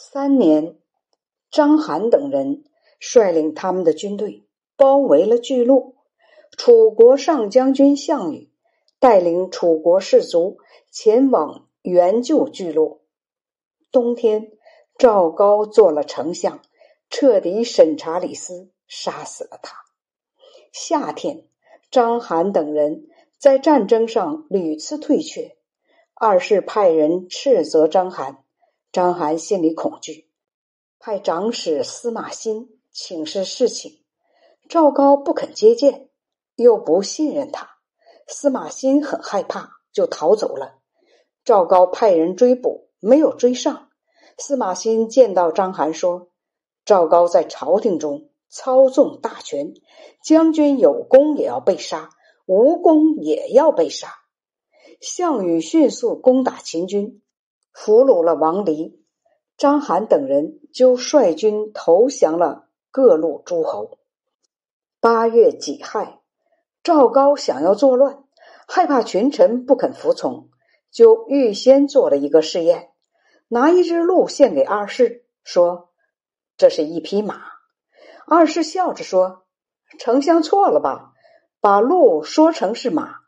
三年，章邯等人率领他们的军队包围了巨鹿。楚国上将军项羽带领楚国士卒前往援救巨鹿。冬天，赵高做了丞相，彻底审查李斯，杀死了他。夏天，章邯等人在战争上屡次退却，二世派人斥责章邯。章邯心里恐惧，派长史司马欣请示事情。赵高不肯接见，又不信任他，司马欣很害怕，就逃走了。赵高派人追捕，没有追上。司马欣见到章邯说：“赵高在朝廷中操纵大权，将军有功也要被杀，无功也要被杀。”项羽迅速攻打秦军。俘虏了王离，章邯等人就率军投降了各路诸侯。八月己亥，赵高想要作乱，害怕群臣不肯服从，就预先做了一个试验，拿一只鹿献给二世，说：“这是一匹马。”二世笑着说：“丞相错了吧？把鹿说成是马。”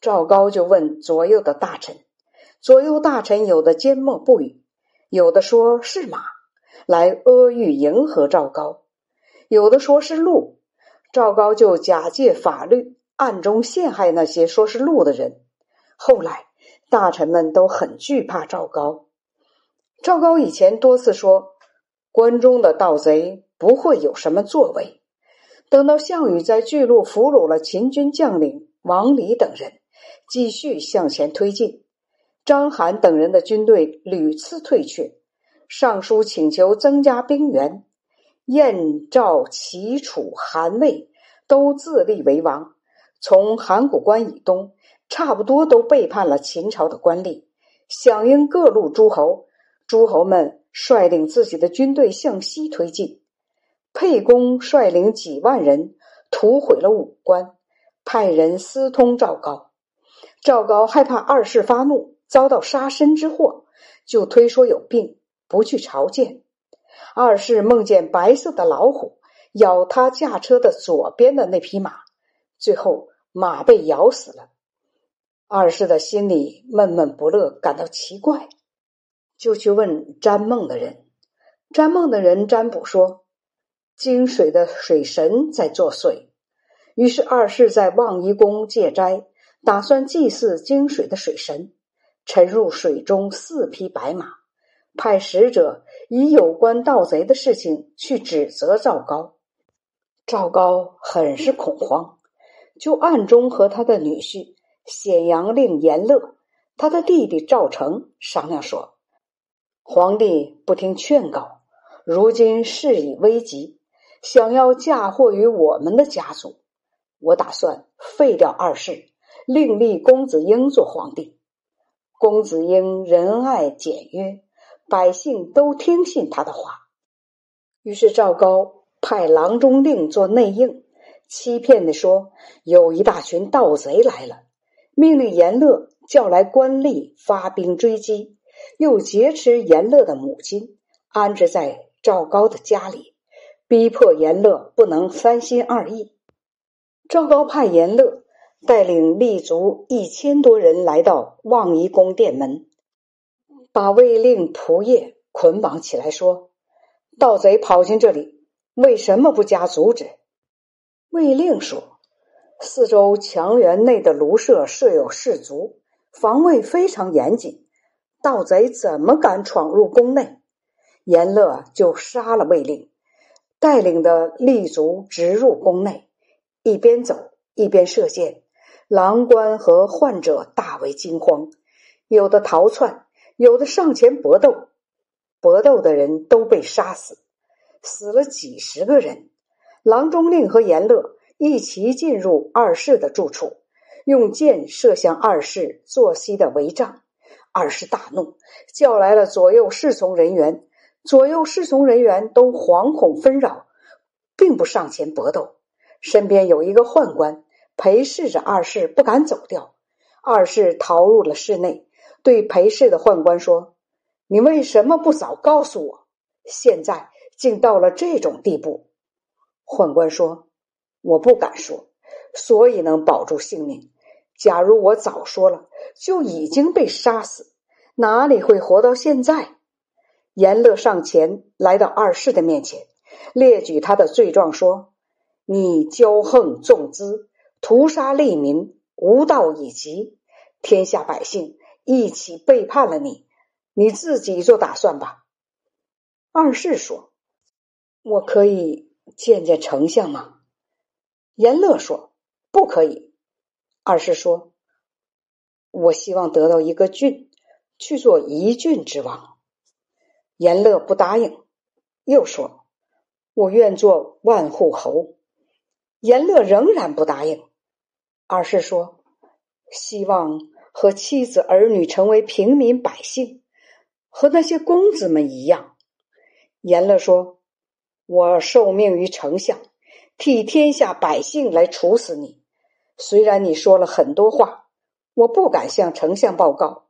赵高就问左右的大臣。左右大臣有的缄默不语，有的说是马来阿谀迎合赵高，有的说是鹿，赵高就假借法律暗中陷害那些说是鹿的人。后来大臣们都很惧怕赵高。赵高以前多次说关中的盗贼不会有什么作为。等到项羽在巨鹿俘虏了秦军将领王离等人，继续向前推进。章邯等人的军队屡次退却，上书请求增加兵员。燕、赵、齐、楚、韩、魏都自立为王，从函谷关以东，差不多都背叛了秦朝的官吏，响应各路诸侯。诸侯们率领自己的军队向西推进。沛公率领几万人屠毁了武关，派人私通赵高。赵高害怕二世发怒。遭到杀身之祸，就推说有病，不去朝见。二世梦见白色的老虎咬他驾车的左边的那匹马，最后马被咬死了。二世的心里闷闷不乐，感到奇怪，就去问占梦的人。占梦的人占卜说，金水的水神在作祟。于是二世在望夷宫借斋，打算祭祀金水的水神。沉入水中四匹白马，派使者以有关盗贼的事情去指责赵高。赵高很是恐慌，就暗中和他的女婿显阳令严乐、他的弟弟赵成商量说：“皇帝不听劝告，如今事已危急，想要嫁祸于我们的家族，我打算废掉二世，另立公子婴做皇帝。”公子婴仁爱简约，百姓都听信他的话。于是赵高派郎中令做内应，欺骗的说有一大群盗贼来了，命令严乐叫来官吏发兵追击，又劫持严乐的母亲，安置在赵高的家里，逼迫严乐不能三心二意。赵高派严乐。带领立足一千多人来到望夷宫殿门，把卫令仆役捆绑起来，说：“盗贼跑进这里，为什么不加阻止？”卫令说：“四周墙垣内的庐舍设有士卒，防卫非常严谨，盗贼怎么敢闯入宫内？”严乐就杀了卫令，带领的立足直入宫内，一边走一边射箭。郎官和患者大为惊慌，有的逃窜，有的上前搏斗，搏斗的人都被杀死，死了几十个人。郎中令和严乐一齐进入二世的住处，用箭射向二世坐息的帷帐。二世大怒，叫来了左右侍从人员，左右侍从人员都惶恐纷扰，并不上前搏斗。身边有一个宦官。陪侍着二世不敢走掉，二世逃入了室内，对陪侍的宦官说：“你为什么不早告诉我？现在竟到了这种地步。宦官说：“我不敢说，所以能保住性命。假如我早说了，就已经被杀死，哪里会活到现在？”严乐上前来到二世的面前，列举他的罪状说：“你骄横纵资，屠杀利民，无道以极，天下百姓一起背叛了你。”你自己做打算吧。二世说：“我可以见见丞相吗？”严乐说：“不可以。”二世说：“我希望得到一个郡，去做一郡之王。”严乐不答应，又说：“我愿做万户侯。”严乐仍然不答应。二世说：“希望和妻子儿女成为平民百姓。”和那些公子们一样，严乐说：“我受命于丞相，替天下百姓来处死你。虽然你说了很多话，我不敢向丞相报告。”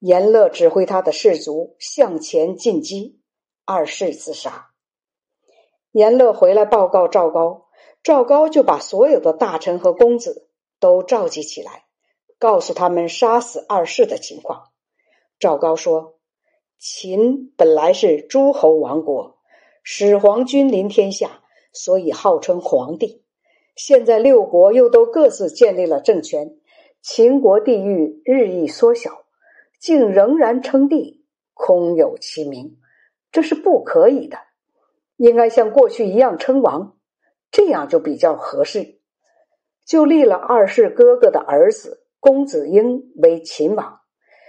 严乐指挥他的士卒向前进击，二世自杀。严乐回来报告赵高，赵高就把所有的大臣和公子都召集起来，告诉他们杀死二世的情况。赵高说。秦本来是诸侯王国，始皇君临天下，所以号称皇帝。现在六国又都各自建立了政权，秦国地域日益缩小，竟仍然称帝，空有其名，这是不可以的。应该像过去一样称王，这样就比较合适。就立了二世哥哥的儿子公子婴为秦王。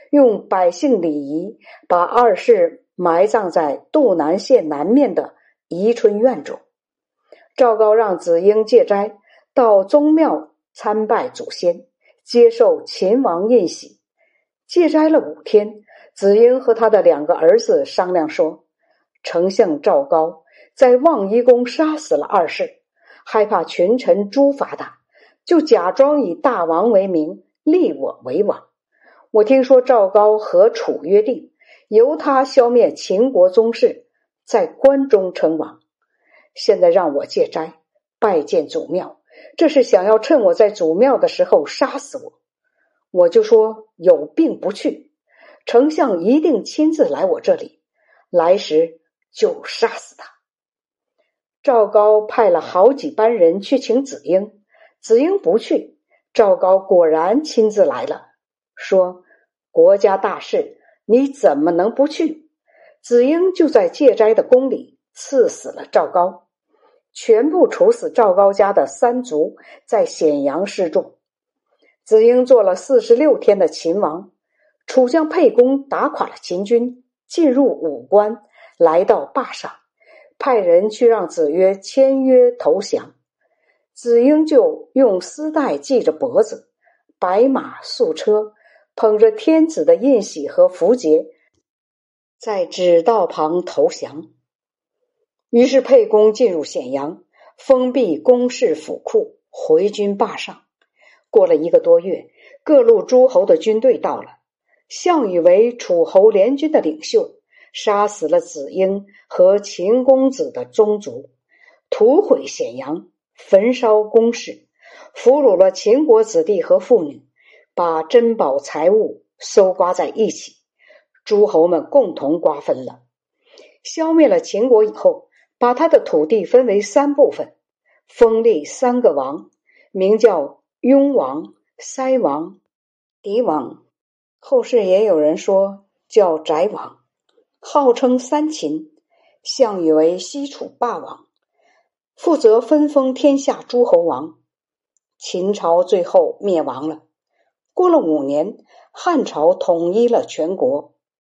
用百姓礼仪把二世埋葬在杜南县南面的宜春院中。赵高让子婴戒斋到宗庙参拜祖先，接受秦王印玺。戒斋了五天，子婴和他的两个儿子商量说：“丞相赵高在望夷宫杀死了二世，害怕群臣诛伐他，就假装以大王为名立我为王。”我听说赵高和楚约定，由他消灭秦国宗室，在关中称王。现在让我戒斋拜见祖庙，这是想要趁我在祖庙的时候杀死我。我就说有病不去，丞相一定亲自来我这里，来时就杀死他。赵高派了好几班人去请子婴，子婴不去，赵高果然亲自来了。说：“国家大事，你怎么能不去？”子婴就在戒斋的宫里赐死了赵高，全部处死赵高家的三族，在咸阳示众。子婴做了四十六天的秦王，楚将沛公打垮了秦军，进入武关，来到坝上，派人去让子曰签约投降。子婴就用丝带系着脖子，白马素车。捧着天子的印玺和符节，在指道旁投降。于是沛公进入咸阳，封闭宫室府库，回军霸上。过了一个多月，各路诸侯的军队到了。项羽为楚侯联军的领袖，杀死了子婴和秦公子的宗族，屠毁咸阳，焚烧宫室，俘虏了秦国子弟和妇女。把珍宝财物搜刮在一起，诸侯们共同瓜分了。消灭了秦国以后，把他的土地分为三部分，封立三个王，名叫雍王、塞王、狄王。后世也有人说叫翟王，号称三秦。项羽为西楚霸王，负责分封天下诸侯王。秦朝最后灭亡了。过了五年，汉朝统一了全国。